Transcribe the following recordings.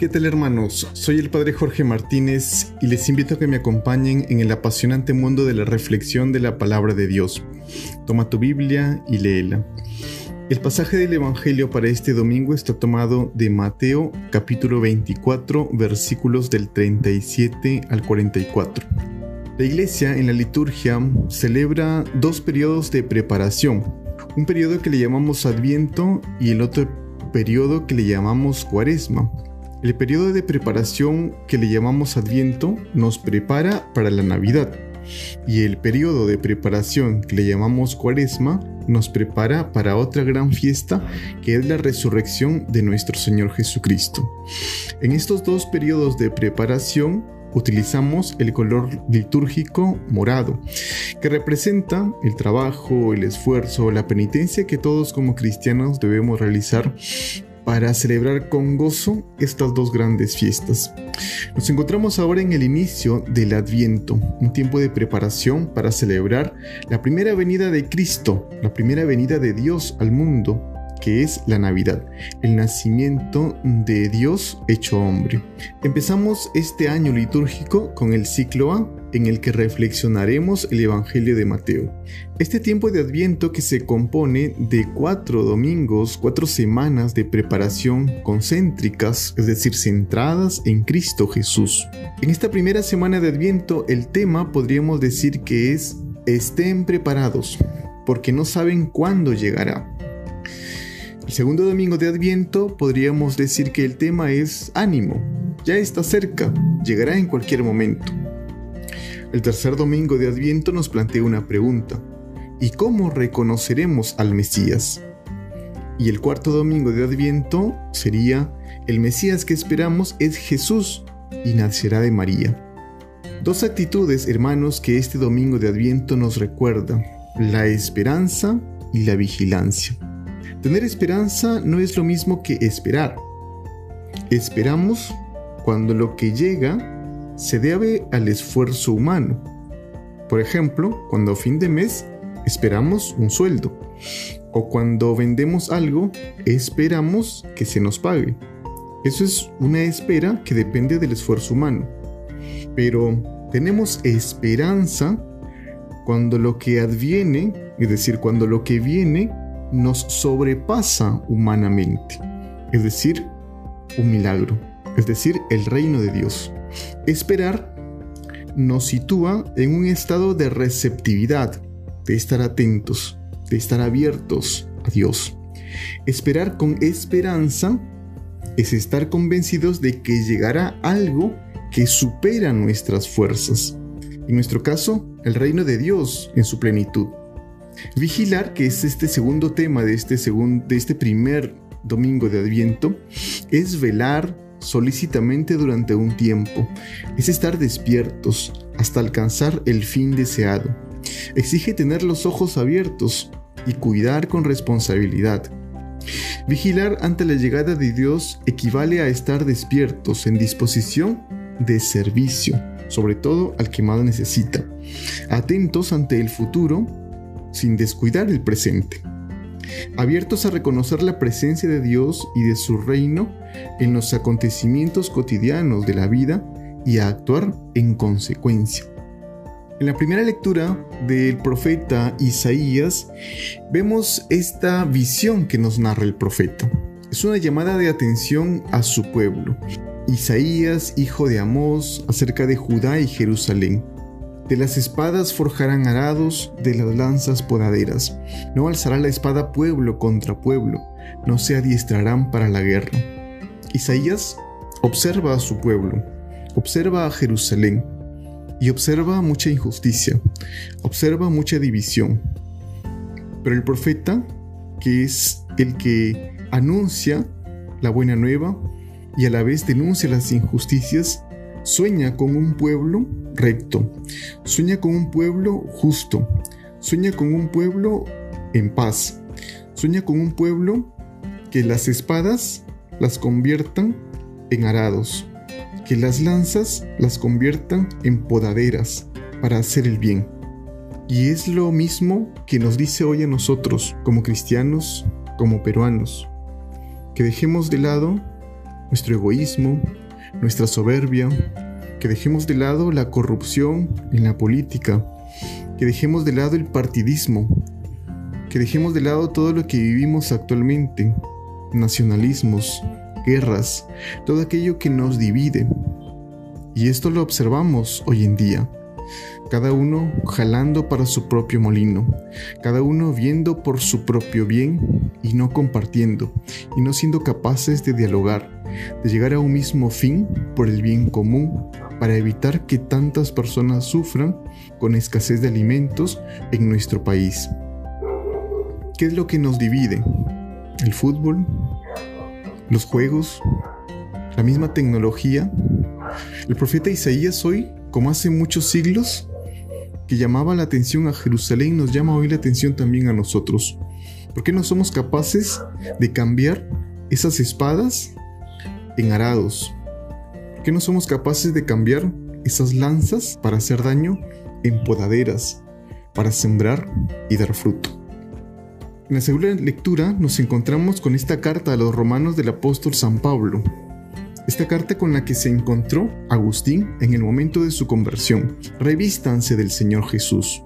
¿Qué tal hermanos? Soy el Padre Jorge Martínez y les invito a que me acompañen en el apasionante mundo de la reflexión de la palabra de Dios. Toma tu Biblia y léela. El pasaje del Evangelio para este domingo está tomado de Mateo capítulo 24 versículos del 37 al 44. La iglesia en la liturgia celebra dos periodos de preparación, un periodo que le llamamos Adviento y el otro periodo que le llamamos Cuaresma. El periodo de preparación que le llamamos Adviento nos prepara para la Navidad y el periodo de preparación que le llamamos Cuaresma nos prepara para otra gran fiesta que es la resurrección de nuestro Señor Jesucristo. En estos dos periodos de preparación utilizamos el color litúrgico morado, que representa el trabajo, el esfuerzo, la penitencia que todos como cristianos debemos realizar para celebrar con gozo estas dos grandes fiestas. Nos encontramos ahora en el inicio del Adviento, un tiempo de preparación para celebrar la primera venida de Cristo, la primera venida de Dios al mundo, que es la Navidad, el nacimiento de Dios hecho hombre. Empezamos este año litúrgico con el ciclo A, en el que reflexionaremos el Evangelio de Mateo. Este tiempo de Adviento que se compone de cuatro domingos, cuatro semanas de preparación concéntricas, es decir, centradas en Cristo Jesús. En esta primera semana de Adviento el tema podríamos decir que es estén preparados, porque no saben cuándo llegará. El segundo domingo de Adviento podríamos decir que el tema es ánimo, ya está cerca, llegará en cualquier momento. El tercer domingo de Adviento nos plantea una pregunta, ¿y cómo reconoceremos al Mesías? Y el cuarto domingo de Adviento sería, el Mesías que esperamos es Jesús y nacerá de María. Dos actitudes, hermanos, que este domingo de Adviento nos recuerda, la esperanza y la vigilancia. Tener esperanza no es lo mismo que esperar. Esperamos cuando lo que llega se debe al esfuerzo humano. Por ejemplo, cuando a fin de mes esperamos un sueldo o cuando vendemos algo esperamos que se nos pague. Eso es una espera que depende del esfuerzo humano. Pero tenemos esperanza cuando lo que adviene, es decir, cuando lo que viene nos sobrepasa humanamente, es decir, un milagro, es decir, el reino de Dios. Esperar nos sitúa en un estado de receptividad, de estar atentos, de estar abiertos a Dios. Esperar con esperanza es estar convencidos de que llegará algo que supera nuestras fuerzas. En nuestro caso, el reino de Dios en su plenitud. Vigilar, que es este segundo tema de este, de este primer domingo de Adviento, es velar, solícitamente durante un tiempo, es estar despiertos hasta alcanzar el fin deseado. Exige tener los ojos abiertos y cuidar con responsabilidad. Vigilar ante la llegada de Dios equivale a estar despiertos en disposición de servicio, sobre todo al que más necesita, atentos ante el futuro sin descuidar el presente abiertos a reconocer la presencia de Dios y de su reino en los acontecimientos cotidianos de la vida y a actuar en consecuencia. En la primera lectura del profeta Isaías vemos esta visión que nos narra el profeta. Es una llamada de atención a su pueblo. Isaías, hijo de Amós, acerca de Judá y Jerusalén. De las espadas forjarán arados, de las lanzas podaderas. No alzará la espada pueblo contra pueblo, no se adiestrarán para la guerra. Isaías observa a su pueblo, observa a Jerusalén y observa mucha injusticia, observa mucha división. Pero el profeta, que es el que anuncia la buena nueva y a la vez denuncia las injusticias, Sueña con un pueblo recto, sueña con un pueblo justo, sueña con un pueblo en paz, sueña con un pueblo que las espadas las conviertan en arados, que las lanzas las conviertan en podaderas para hacer el bien. Y es lo mismo que nos dice hoy a nosotros como cristianos, como peruanos, que dejemos de lado nuestro egoísmo, nuestra soberbia, que dejemos de lado la corrupción en la política, que dejemos de lado el partidismo, que dejemos de lado todo lo que vivimos actualmente, nacionalismos, guerras, todo aquello que nos divide. Y esto lo observamos hoy en día. Cada uno jalando para su propio molino, cada uno viendo por su propio bien y no compartiendo, y no siendo capaces de dialogar, de llegar a un mismo fin por el bien común, para evitar que tantas personas sufran con escasez de alimentos en nuestro país. ¿Qué es lo que nos divide? ¿El fútbol? ¿Los juegos? ¿La misma tecnología? El profeta Isaías hoy, como hace muchos siglos, que llamaba la atención a Jerusalén, nos llama hoy la atención también a nosotros. ¿Por qué no somos capaces de cambiar esas espadas en arados? ¿Por qué no somos capaces de cambiar esas lanzas para hacer daño en podaderas, para sembrar y dar fruto? En la segunda lectura nos encontramos con esta carta a los romanos del apóstol San Pablo, esta carta con la que se encontró Agustín en el momento de su conversión. Revístanse del Señor Jesús.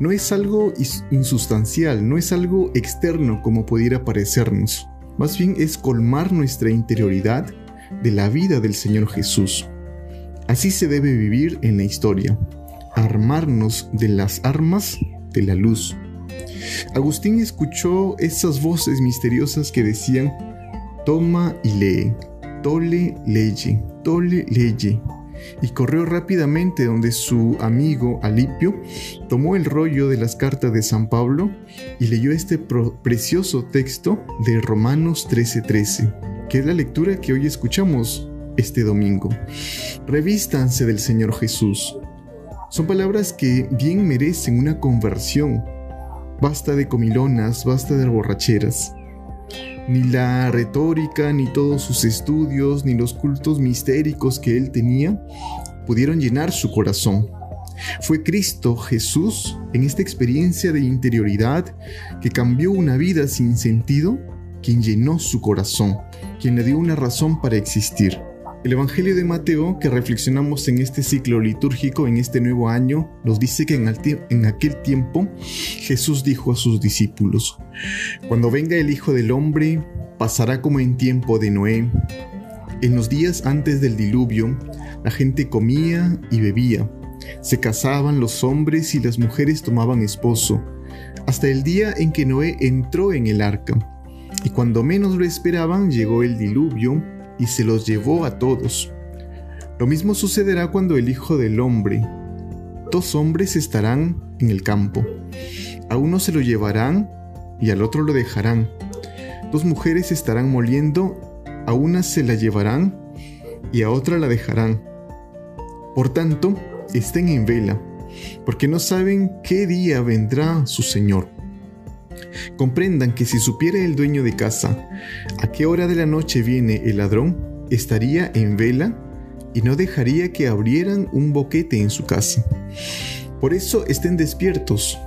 No es algo insustancial, no es algo externo como pudiera parecernos. Más bien es colmar nuestra interioridad de la vida del Señor Jesús. Así se debe vivir en la historia, armarnos de las armas de la luz. Agustín escuchó esas voces misteriosas que decían, toma y lee, tole leye, tole leye. Y corrió rápidamente donde su amigo Alipio tomó el rollo de las cartas de San Pablo y leyó este precioso texto de Romanos 13:13, que es la lectura que hoy escuchamos este domingo. Revístanse del Señor Jesús. Son palabras que bien merecen una conversión. Basta de comilonas, basta de borracheras. Ni la retórica, ni todos sus estudios, ni los cultos mistéricos que él tenía pudieron llenar su corazón. Fue Cristo Jesús en esta experiencia de interioridad que cambió una vida sin sentido, quien llenó su corazón, quien le dio una razón para existir. El Evangelio de Mateo que reflexionamos en este ciclo litúrgico, en este nuevo año, nos dice que en, aquel tiempo Jesús dijo a sus discípulos, Cuando venga el Hijo del Hombre, pasará como en tiempo de Noé. En los días antes del diluvio, la gente comía y bebía, se casaban los hombres y las mujeres tomaban esposo, hasta el día en que Noé entró en el arca. Y cuando menos lo esperaban, llegó el diluvio y se los llevó a todos. Lo mismo sucederá cuando el Hijo del Hombre. Dos hombres estarán en el campo. A uno se lo llevarán y al otro lo dejarán. Dos mujeres estarán moliendo, a una se la llevarán y a otra la dejarán. Por tanto, estén en vela, porque no saben qué día vendrá su Señor. Comprendan que si supiera el dueño de casa a qué hora de la noche viene el ladrón, estaría en vela y no dejaría que abrieran un boquete en su casa. Por eso estén despiertos,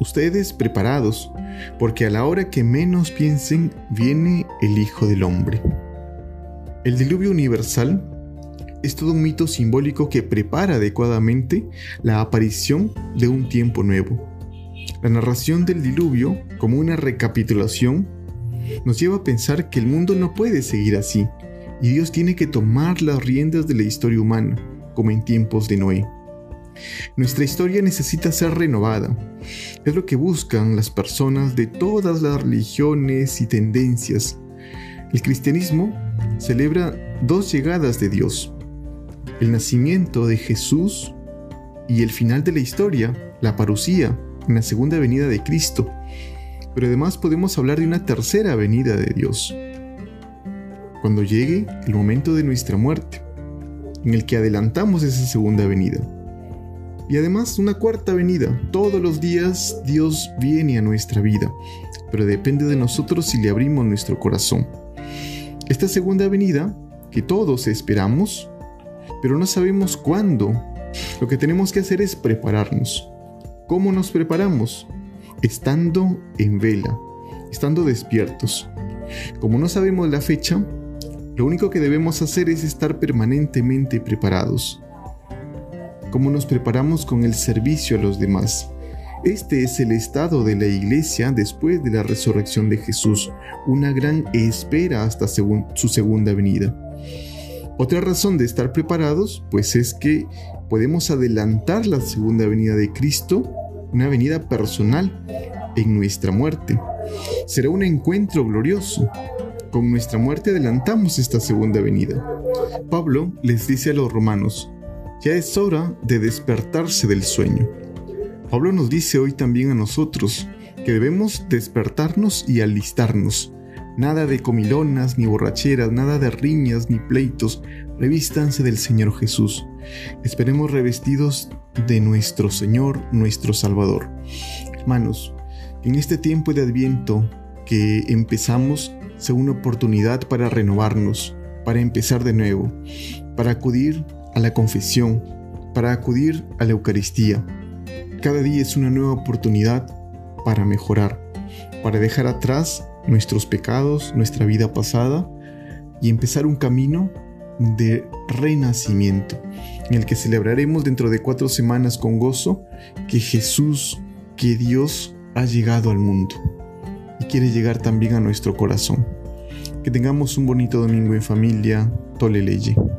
ustedes preparados, porque a la hora que menos piensen viene el Hijo del Hombre. El diluvio universal es todo un mito simbólico que prepara adecuadamente la aparición de un tiempo nuevo la narración del diluvio, como una recapitulación, nos lleva a pensar que el mundo no puede seguir así, y Dios tiene que tomar las riendas de la historia humana, como en tiempos de Noé. Nuestra historia necesita ser renovada. Es lo que buscan las personas de todas las religiones y tendencias. El cristianismo celebra dos llegadas de Dios. El nacimiento de Jesús y el final de la historia, la parucía, en la segunda venida de Cristo, pero además podemos hablar de una tercera venida de Dios, cuando llegue el momento de nuestra muerte, en el que adelantamos esa segunda venida. Y además una cuarta venida. Todos los días Dios viene a nuestra vida, pero depende de nosotros si le abrimos nuestro corazón. Esta segunda venida, que todos esperamos, pero no sabemos cuándo, lo que tenemos que hacer es prepararnos. ¿Cómo nos preparamos? Estando en vela, estando despiertos. Como no sabemos la fecha, Lo único que debemos hacer es estar permanentemente preparados. ¿Cómo nos preparamos con el servicio a los demás? Este es el estado de la iglesia después de la resurrección de Jesús, una gran espera hasta su segunda venida. Otra razón de estar preparados, pues es que podemos adelantar la segunda venida de Cristo, una venida personal, en nuestra muerte. Será un encuentro glorioso. Con nuestra muerte adelantamos esta segunda venida. Pablo les dice a los romanos, ya es hora de despertarse del sueño. Pablo nos dice hoy también a nosotros que debemos despertarnos y alistarnos. Nada de comilonas ni borracheras, nada de riñas ni pleitos, revístanse del Señor Jesús. Esperemos revestidos de nuestro Señor, nuestro Salvador. Hermanos, en este tiempo de Adviento que empezamos sea una oportunidad para renovarnos, para empezar de nuevo, para acudir a la confesión, para acudir a la Eucaristía, cada día es una nueva oportunidad para mejorar, para dejar atrás nuestros pecados, nuestra vida pasada y empezar un camino de renacimiento en el que celebraremos dentro de cuatro semanas con gozo que Jesús, que Dios ha llegado al mundo y quiere llegar también a nuestro corazón. Que tengamos un bonito domingo en familia. Toleleye. en